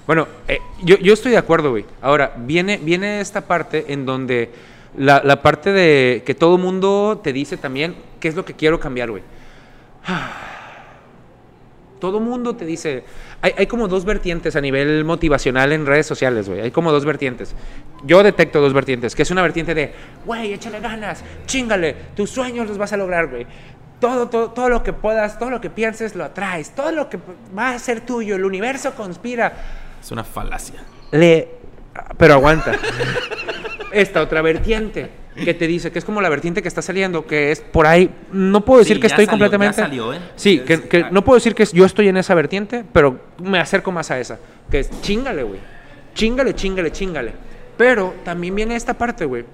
Bueno, eh, yo, yo estoy de acuerdo, güey. Ahora, viene, viene esta parte en donde la, la parte de que todo mundo te dice también qué es lo que quiero cambiar, güey. Todo mundo te dice, hay, hay como dos vertientes a nivel motivacional en redes sociales, güey. Hay como dos vertientes. Yo detecto dos vertientes, que es una vertiente de, güey, échale ganas, chingale, tus sueños los vas a lograr, güey. Todo, todo, todo lo que puedas, todo lo que pienses lo atraes, todo lo que va a ser tuyo, el universo conspira Es una falacia. le pero aguanta esta otra vertiente que te dice que es como la vertiente que está saliendo que es por ahí no puedo decir Sí, que estoy salió, completamente salió, ¿eh? sí que, no puedo decir que yo estoy en esa vertiente pero me acerco más a esa que es chingale güey chingale chingale chingale pero también viene esta parte güey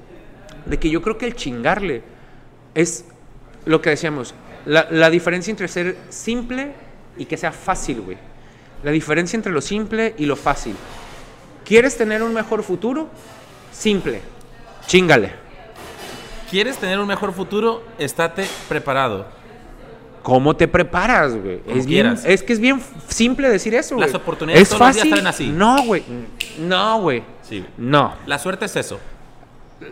de que yo creo que el chingarle es lo que decíamos, la, la diferencia entre ser simple y que sea fácil, güey. La diferencia entre lo simple y lo fácil. ¿Quieres tener un mejor futuro? Simple. Chingale. ¿Quieres tener un mejor futuro? Estate preparado. ¿Cómo te preparas, güey? Es, bien, es que es bien simple decir eso, güey. Las oportunidades ¿Es todos los días fácil? salen así. No, güey. No, güey. Sí. No. La suerte es eso.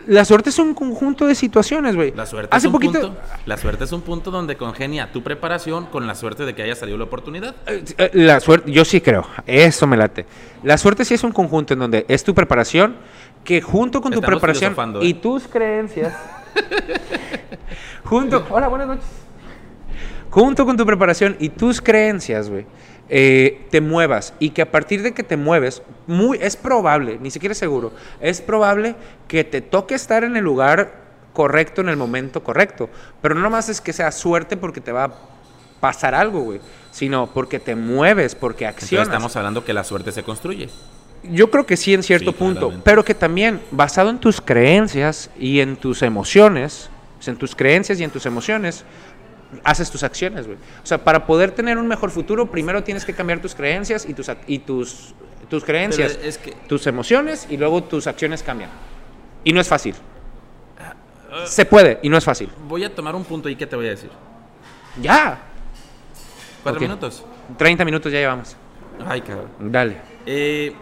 La suerte es un conjunto de situaciones, güey. La suerte, Hace es un poquito, punto, la suerte es un punto donde congenia tu preparación con la suerte de que haya salido la oportunidad. Eh, eh, La suerte, yo sí creo, eso me late. La suerte sí es un conjunto en donde es tu preparación, que junto con tu preparación filosofando, y ¿eh? tus creencias, junto, hola, buenas noches. Junto con tu preparación y tus creencias, güey, eh, te muevas y que a partir de que te mueves, muy, es probable, ni siquiera seguro, es probable que te toque estar en el lugar correcto en el momento correcto. Pero no nomás es que sea suerte porque te va a pasar algo, güey, sino porque te mueves, porque Entonces accionas. estamos hablando que la suerte se construye. Yo creo que sí en cierto Sí, punto, claramente. pero que también basado en tus creencias y en tus emociones, en tus creencias y en tus emociones, haces tus acciones, güey. O sea, para poder tener un mejor futuro, primero tienes que cambiar tus creencias y tus y tus tus creencias, es que- tus emociones y luego tus acciones cambian. Y no es fácil. Se puede y no es fácil. Voy a tomar un punto ahí que te voy a decir. Ya. ¿Cuatro minutos? 30 minutos ya llevamos. Ay, cabrón. Dale. Eh,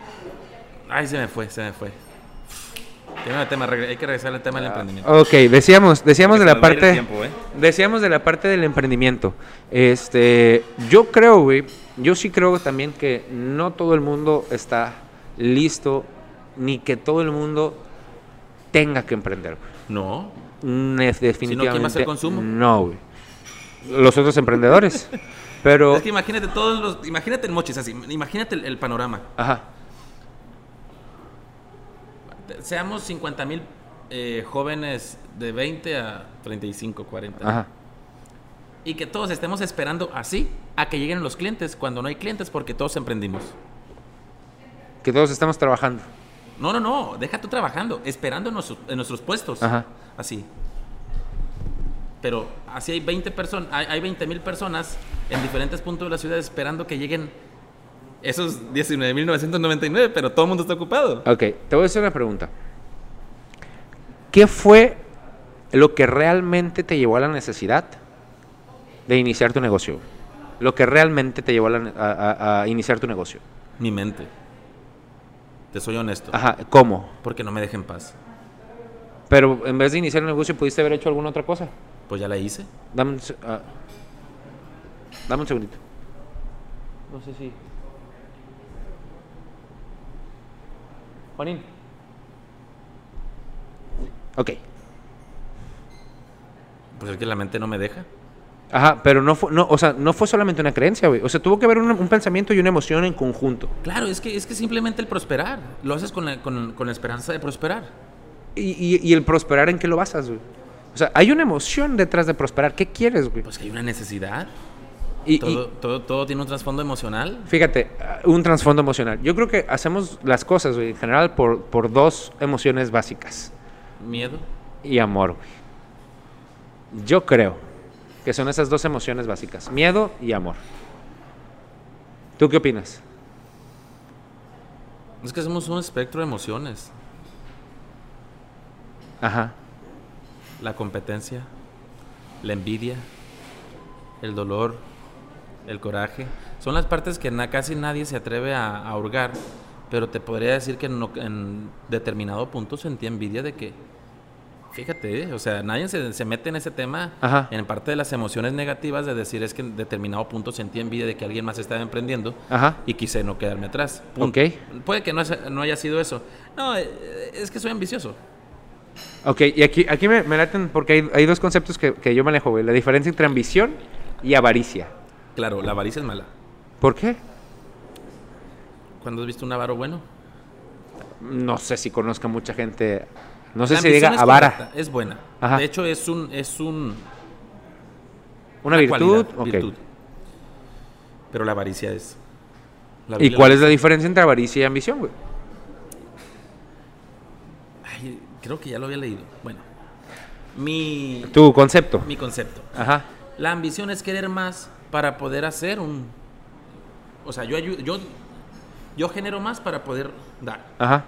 ay, se me fue, se me fue. Tiene un tema, regre- hay que regresar al tema del emprendimiento. Ok, decíamos, decíamos de la parte. tiempo, ¿eh? Decíamos de la parte del emprendimiento. Este, yo creo, güey, yo sí creo también que no todo el mundo está listo, ni que todo el mundo tenga que emprender. güey. No. Ne- Definitivamente. ¿quién va a hacer consumo? No, güey. Los otros emprendedores. Pero. Es que imagínate todos los. Imagínate el mochis así. Imagínate el, el panorama. Ajá. Seamos 50 mil jóvenes de 20 a 35, 40. Ajá. Y que todos estemos esperando así a que lleguen los clientes cuando no hay clientes porque todos emprendimos. Que todos estamos trabajando. No, no, no. Deja tú trabajando, esperando en, nuestros- en nuestros puestos. Ajá. Así. Pero así hay 20 personas, hay, hay 20 mil personas en diferentes puntos de la ciudad esperando que lleguen esos 19.999, pero todo el mundo está ocupado. Ok, te voy a hacer una pregunta. ¿Qué fue lo que realmente te llevó a la necesidad de iniciar tu negocio? Lo que realmente te llevó a, la ne- a- a- a iniciar tu negocio. Mi mente. Te soy honesto. Ajá, ¿cómo? Porque no me deja en paz. Pero en vez de iniciar un negocio, ¿pudiste haber hecho alguna otra cosa? Pues ya la hice. Dame un, ah, dame un segundito. No sé si... Juanín. Ok. Pues es que la mente no me deja. Ajá, pero no fue, no, o sea, no fue solamente una creencia, güey. O sea, tuvo que haber un, un pensamiento y una emoción en conjunto. Claro, es que es que simplemente el prosperar. Lo haces con la, con, con la esperanza de prosperar. Y, y- y el prosperar, ¿en qué lo basas, güey? O sea, hay una emoción detrás de prosperar. ¿Qué quieres, güey? Pues que hay una necesidad. Y, y Todo, tiene un trasfondo emocional. fíjate, un trasfondo emocional. Yo creo que hacemos las cosas, güey, en general, por, por dos emociones básicas. Miedo. Y amor, güey. Yo creo que son esas dos emociones básicas, miedo y amor. ¿Tú qué opinas? Es que somos un espectro de emociones. Ajá. La competencia, la envidia, el dolor, el coraje. Son las partes que na- casi nadie se atreve a, a hurgar, pero te podría decir que no- en determinado punto sentí envidia de que, fíjate, eh, o sea, nadie se, se mete en ese tema, Ajá. en parte de las emociones negativas de decir es que en determinado punto sentí envidia de que alguien más estaba emprendiendo Ajá. y quise no quedarme atrás. Punto. Ok. Puede que no, no haya sido eso. No, eh, es que soy ambicioso. Ok, y aquí, aquí me, me laten porque hay, hay dos conceptos que, que yo manejo, güey. La diferencia entre ambición y avaricia. Claro, la avaricia es mala. ¿Por qué? ¿Cuándo has visto un avaro bueno? No sé si conozca mucha gente. No sé La si diga es avara. correcta, es buena. Ajá. De hecho, es un, es un Una virtud. cualidad, ok. virtud. Pero la avaricia es. la ¿Y cuál es la diferencia entre avaricia y ambición, güey? Ay, creo que ya lo había leído. Bueno, mi, Tu concepto. mi concepto. Ajá. La ambición es querer más para poder hacer un. O sea, yo, ayu- yo, yo genero más para poder dar. Ajá.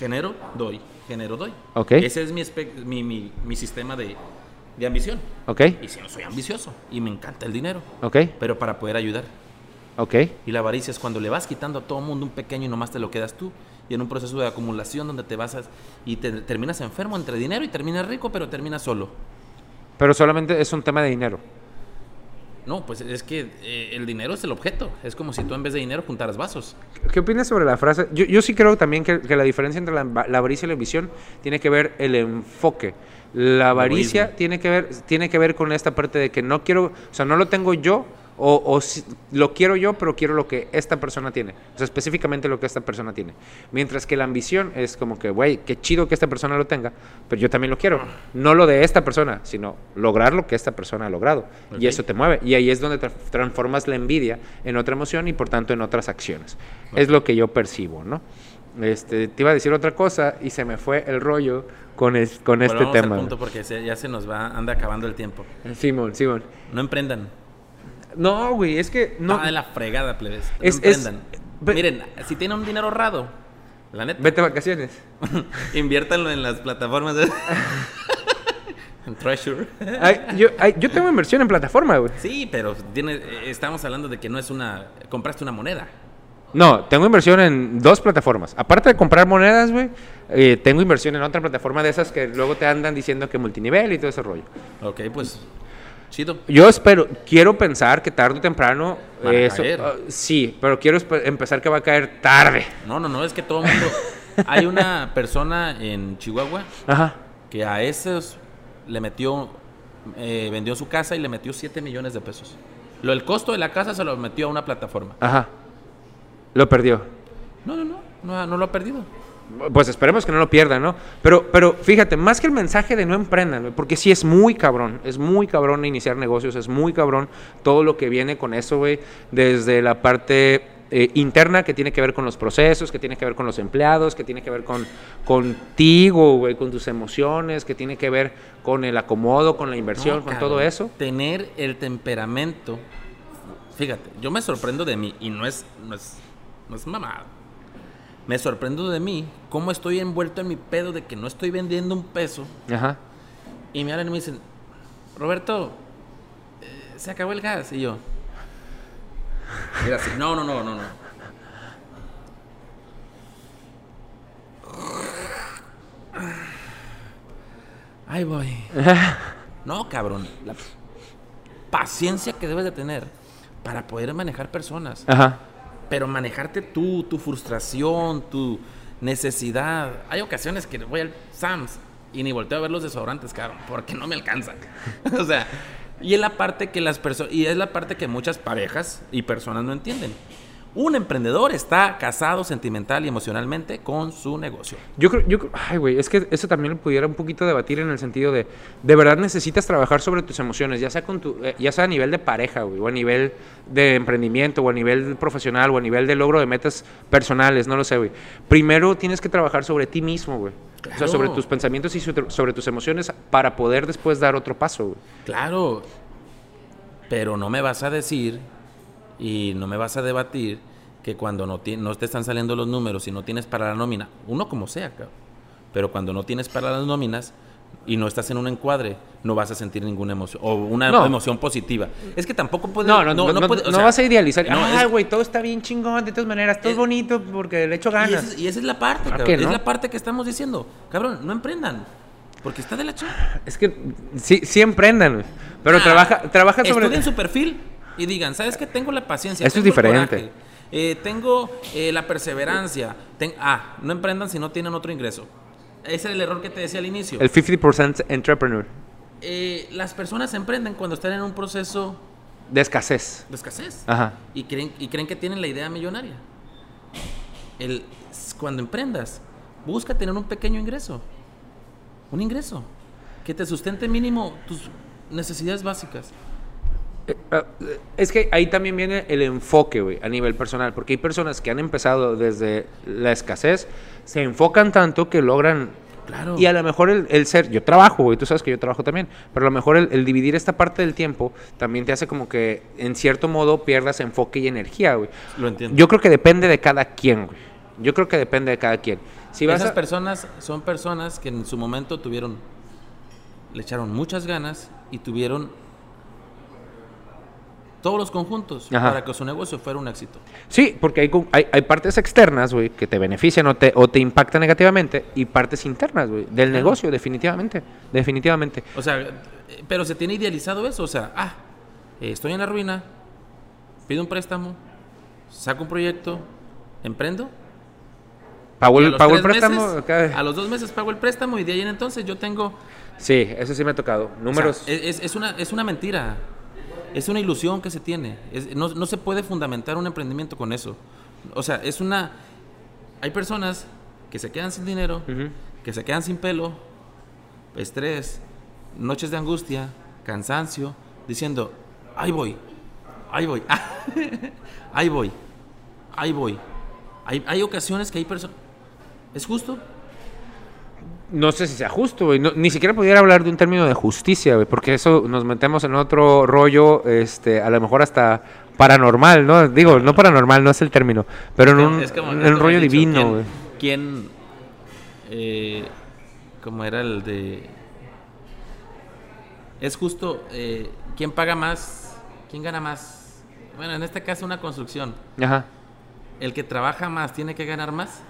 Genero, doy. Genero, doy. Ok. Ese es mi, mi, mi, mi sistema de, de ambición. Ok. Y si no soy ambicioso y me encanta el dinero, Ok. pero para poder ayudar. Ok. Y la avaricia es cuando le vas quitando a todo mundo un pequeño y nomás te lo quedas tú. Y en un proceso de acumulación donde te vas a- y te terminas enfermo entre dinero y terminas rico, pero terminas solo. Pero solamente es un tema de dinero. No, pues es que eh, el dinero es el objeto. Es como si tú en vez de dinero juntaras vasos. ¿Qué opinas sobre la frase? Yo, yo sí creo también que, que la diferencia entre la, la avaricia y la ambición tiene que ver el enfoque. La avaricia tiene que ver tiene que ver con esta parte de que no quiero, o sea, no lo tengo yo o, o si- lo quiero yo, pero quiero lo que esta persona tiene. O sea, específicamente lo que esta persona tiene. Mientras que la ambición es como que, güey, qué chido que esta persona lo tenga, pero yo también lo quiero. No lo de esta persona, sino lograr lo que esta persona ha logrado. Y eso te mueve. Y ahí es donde tra- transformas la envidia en otra emoción y por tanto en otras acciones. Es lo que yo percibo, ¿no? Este, te iba a decir otra cosa y se me fue el rollo con, es- con este al tema. punto porque se- ya se nos va, anda acabando el tiempo. Simón, Simón. No emprendan. No, güey, es que no. No. de la fregada, plebes. No Es- es- Miren, si tienen un dinero ahorrado, la neta, Vete a vacaciones. inviértanlo en las plataformas de... en Treasure. Ay, yo, ay, yo tengo inversión en plataforma, güey. Sí, pero tiene, eh, estamos hablando de que no es una... Compraste una moneda. No, tengo inversión en dos plataformas. Aparte de comprar monedas, güey, eh, tengo inversión en otra plataforma de esas que luego te andan diciendo que multinivel y todo ese rollo. Ok, pues chido. Yo espero, quiero pensar que tarde o temprano Van a eso, caer. ah, sí, pero quiero empezar que va a caer tarde. No, no, no, es que todo el mundo... Hay una persona en Chihuahua Ajá. que a esos le metió, eh, vendió su casa y le metió 7 millones de pesos. Lo, el costo de la casa se lo metió a una plataforma. Ajá. Lo perdió. No, no, no, no, no lo ha perdido. Pues esperemos que no lo pierdan, ¿no? Pero, pero fíjate, más que el mensaje de no emprendan, porque sí es muy cabrón, es muy cabrón iniciar negocios, es muy cabrón todo lo que viene con eso, güey, desde la parte eh, interna que tiene que ver con los procesos, que tiene que ver con los empleados, que tiene que ver con contigo, güey, con tus emociones, que tiene que ver con el acomodo, con la inversión, No, con cabrón. todo eso. Tener el temperamento. Fíjate, yo me sorprendo de mí y no es, no es, no es mamada. Me sorprendo de mí cómo estoy envuelto en mi pedo de que no estoy vendiendo un peso Ajá. y me hablan y me dicen, Roberto, eh, se acabó el gas. Y yo, mira, así, no, no, no, no, no. Ahí voy. No, cabrón. La paciencia que debes de tener para poder manejar personas. Ajá. Pero manejarte tú, tu frustración, tu necesidad. Hay ocasiones que voy al Sam's y ni volteo a ver los desodorantes, cabrón, porque no me alcanzan. o sea, y es la parte que las personas y es la parte que muchas parejas y personas no entienden. Un emprendedor está casado sentimental y emocionalmente con su negocio. Yo creo, yo, creo- ay, güey, es que eso también lo pudiera un poquito debatir en el sentido de, de verdad necesitas trabajar sobre tus emociones, ya sea con tu, eh, ya sea a nivel de pareja, güey, o a nivel de emprendimiento, o a nivel profesional, o a nivel de logro de metas personales, no lo sé, güey. Primero tienes que trabajar sobre ti mismo, güey. O sea, sobre tus pensamientos y sobre, sobre tus emociones para poder después dar otro paso, güey. Claro, Pero no me vas a decir y no me vas a debatir que cuando no, ti- no te están saliendo los números y no tienes para la nómina, uno como sea, cabrón, pero cuando no tienes para las nóminas y no estás en un encuadre, no vas a sentir ninguna emoción o una No. emoción positiva. Es que tampoco puedes... No, no, no, no, puede- no sea, vas a idealizar. no, ah, güey, todo está bien chingón, de todas maneras, todo es Eh, bonito porque le echo Y ganas. esa, es- y esa es la parte, ¿A cabrón. qué Es la parte que estamos diciendo. Cabrón, no emprendan. Porque está de la chingada. Es que sí, sí emprendan. Pero Ah, trabaja, trabaja sobre. Estudien su perfil y digan, ¿sabes qué? Tengo la paciencia. Esto es el diferente. coraje, eh, tengo eh, la perseverancia. ten- ah, no emprendan si no tienen otro ingreso. Ese es el error que te decía al inicio. El 50% entrepreneur. Eh, las personas emprenden cuando están en un proceso De escasez. de escasez. Ajá. y creen, y creen que tienen la idea millonaria. El, cuando emprendas, busca tener un pequeño ingreso. Un ingreso que te sustente mínimo tus necesidades básicas. Eh, ah, Es que ahí también viene el enfoque, güey, a nivel personal, porque hay personas que han empezado desde la escasez, se enfocan tanto que logran... Claro. Y a lo mejor el, el ser, yo trabajo, güey, tú sabes que yo trabajo también, pero a lo mejor el, el dividir esta parte del tiempo también te hace como que en cierto modo pierdas enfoque y energía, güey. Lo entiendo. Yo creo que depende de cada quien, güey. Yo creo que depende de cada quien. Si vas Esas a... personas son personas que en su momento tuvieron, le echaron muchas ganas y tuvieron todos los conjuntos Ajá. para que su negocio fuera un éxito. Sí, porque hay, hay, hay partes externas, güey, que te benefician o te, o te impactan negativamente y partes internas, güey, del negocio, definitivamente. Definitivamente. O sea, pero se tiene idealizado eso. O sea, ah, estoy en la ruina, pido un préstamo, saco un proyecto, emprendo. A el, pagó el préstamo. meses- a los dos meses pago el préstamo y de ahí en entonces yo tengo... Sí, eso sí me ha tocado. o sea, Números. es, es una, es una mentira. Es una ilusión que se tiene. Es- no, no se puede fundamentar un emprendimiento con eso. O sea, es una... Hay personas que se quedan sin dinero, que se quedan sin pelo, estrés, noches de angustia, cansancio, diciendo, ahí voy, ahí voy, ahí voy, ahí voy. Hay, hay ocasiones que hay personas... ¿Es justo? No sé si sea justo, güey. No- ni siquiera pudiera hablar de un término de justicia, güey, porque eso nos metemos en otro rollo, este, a lo mejor hasta paranormal, ¿no? Digo, no paranormal, no es el término, pero en un, Es como- en un rollo dicho, divino, ¿quién- güey. ¿Quién, eh, como era el de... Es justo, eh, ¿quién paga más? ¿Quién gana más? Bueno, en este caso una construcción. Ajá. ¿El que trabaja más tiene que ganar más?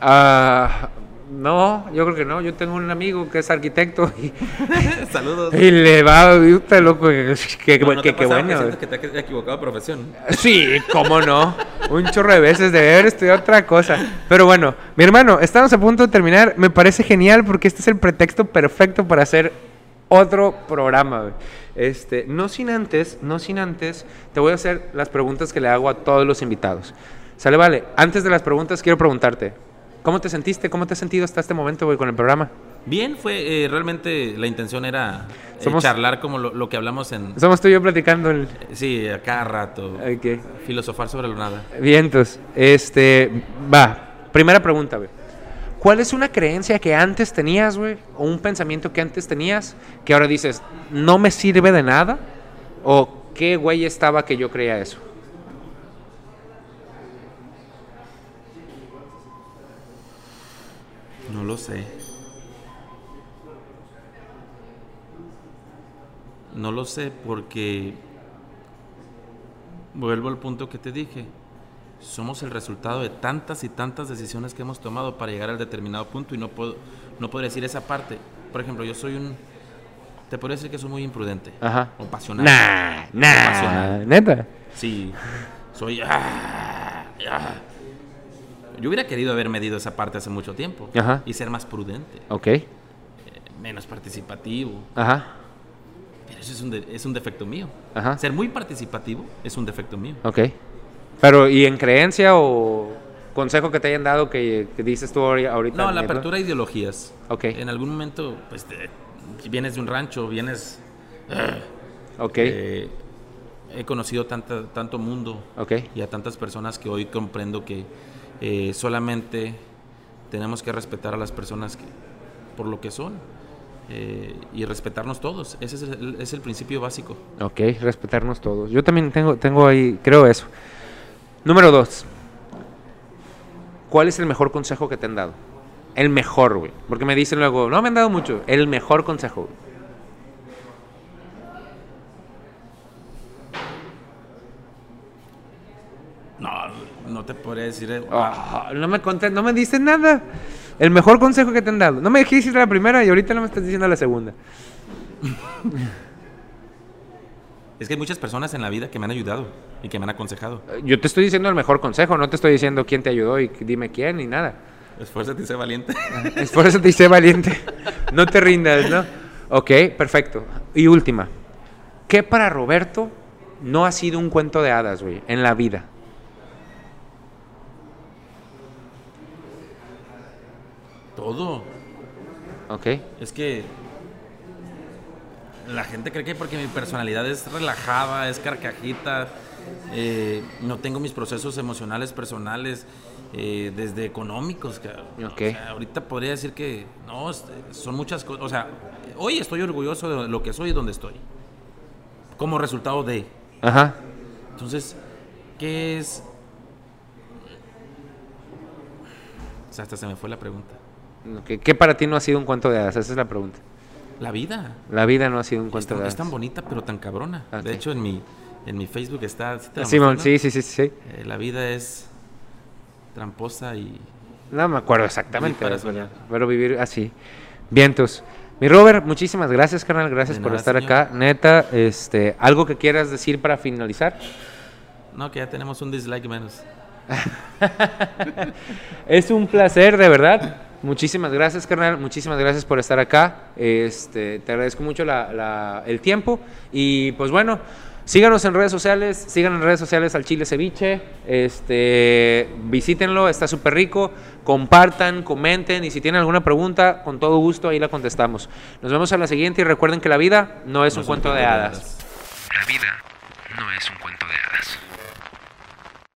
Ah, no, yo creo que no. Yo tengo un amigo que es arquitecto y, Saludos. y le va, puta, loco, que, que, No, ¿no te que- bueno. que te has equivocado de profesión? Sí, cómo no. Un chorro de veces de haber estudiado otra cosa. Pero bueno, mi hermano, estamos a punto de terminar. Me parece genial porque este es el pretexto perfecto para hacer otro programa. Este, no sin antes, no sin antes, te voy a hacer las preguntas que le hago a todos los invitados. Sale, vale. Antes de las preguntas, quiero preguntarte, ¿cómo te sentiste? ¿Cómo te has sentido hasta este momento, güey, con el programa? Bien, fue eh, realmente la intención era eh, Somos- charlar como lo, lo que hablamos en... Somos tú y yo platicando el... Sí, a cada rato. Ok. Filosofar sobre lo nada. Vientos. Este, va. Primera pregunta, güey. ¿Cuál es una creencia que antes tenías, güey? O un pensamiento que antes tenías que ahora dices, no me sirve de nada? ¿O qué güey estaba que yo creía eso? No lo sé. No lo sé porque vuelvo al punto que te dije. Somos el resultado de tantas y tantas decisiones que hemos tomado para llegar al determinado punto y no puedo no puedo decir esa parte. Por ejemplo, yo soy un te podría decir que soy muy imprudente Ajá. o pasional. Nah, nah. Pasional. Neta. Sí, soy. ah, ah. Yo hubiera querido haber medido esa parte hace mucho tiempo Ajá. y ser más prudente, Ok. eh, menos participativo. Ajá. Pero eso es un, de- es un defecto mío. Ajá. Ser muy participativo es un defecto mío. Ok. Pero, ¿y en creencia o consejo que te hayan dado que, que dices tú ahori- ahorita? No, la apertura a ideologías. Ok. En algún momento, pues, te- vienes de un rancho, vienes. Ok. eh, he conocido tanta, tanto mundo ok. y a tantas personas que hoy comprendo que eh, solamente tenemos que respetar a las personas por lo que son. eh, y respetarnos todos. Ese es el, es el principio básico. Ok, respetarnos todos. Yo también tengo, tengo ahí, creo eso. Número dos. ¿Cuál es el mejor consejo que te han dado? El mejor, güey. Porque me dicen luego, no me han dado mucho. El mejor consejo, güey. No, no te podría decir. eh, Ah, no me conté, no me dices nada. El mejor consejo que te han dado. No me dijiste la primera y ahorita no me estás diciendo la segunda. Es que hay muchas personas en la vida que me han ayudado y que me han aconsejado. Yo te estoy diciendo el mejor consejo, no te estoy diciendo quién te ayudó y dime quién ni nada. Esfuérzate y sé valiente. Es por eso te hice valiente. No te rindas, ¿no? Ok, perfecto. Y última. ¿Qué para Roberto no ha sido un cuento de hadas, güey, en la vida? Todo. Ok. Es que la gente cree que porque mi personalidad es relajada, es carcajita, eh, no tengo mis procesos emocionales personales, eh, desde económicos. cabrón. Ok. O sea, ahorita podría decir que no, es- son muchas cosas. O sea, hoy estoy orgulloso de lo que soy y donde estoy. Como resultado de. Ajá. Entonces, ¿qué es? O sea, hasta se me fue la pregunta. ¿Qué para ti no ha sido un cuento de hadas? Esa es la pregunta. La vida. La vida no ha sido un Es cuento tan, de es hadas. tan bonita, pero tan cabrona. Ok. De hecho, en mi, en mi Facebook está. ¿sí te la Simón, sí, sí, sí, sí. Eh, la vida es tramposa y. No me acuerdo exactamente, pero- pero vivir así. Vientos. Mi Robert, muchísimas gracias, carnal. Gracias De por nada, estar señor. acá. Neta, este, algo que quieras decir para finalizar. No, que ya tenemos un dislike menos. Es un placer, de verdad. Muchísimas gracias, carnal. Muchísimas gracias por estar acá. Este, te agradezco mucho la- la- el tiempo. Y pues bueno, síganos en redes sociales. Sigan en redes sociales al Chile Ceviche. Este, visítenlo, está súper rico. Compartan, comenten. Y si tienen alguna pregunta, con todo gusto ahí la contestamos. Nos vemos a la siguiente. Y recuerden que la vida no es No un cuento de hadas. La vida no es un.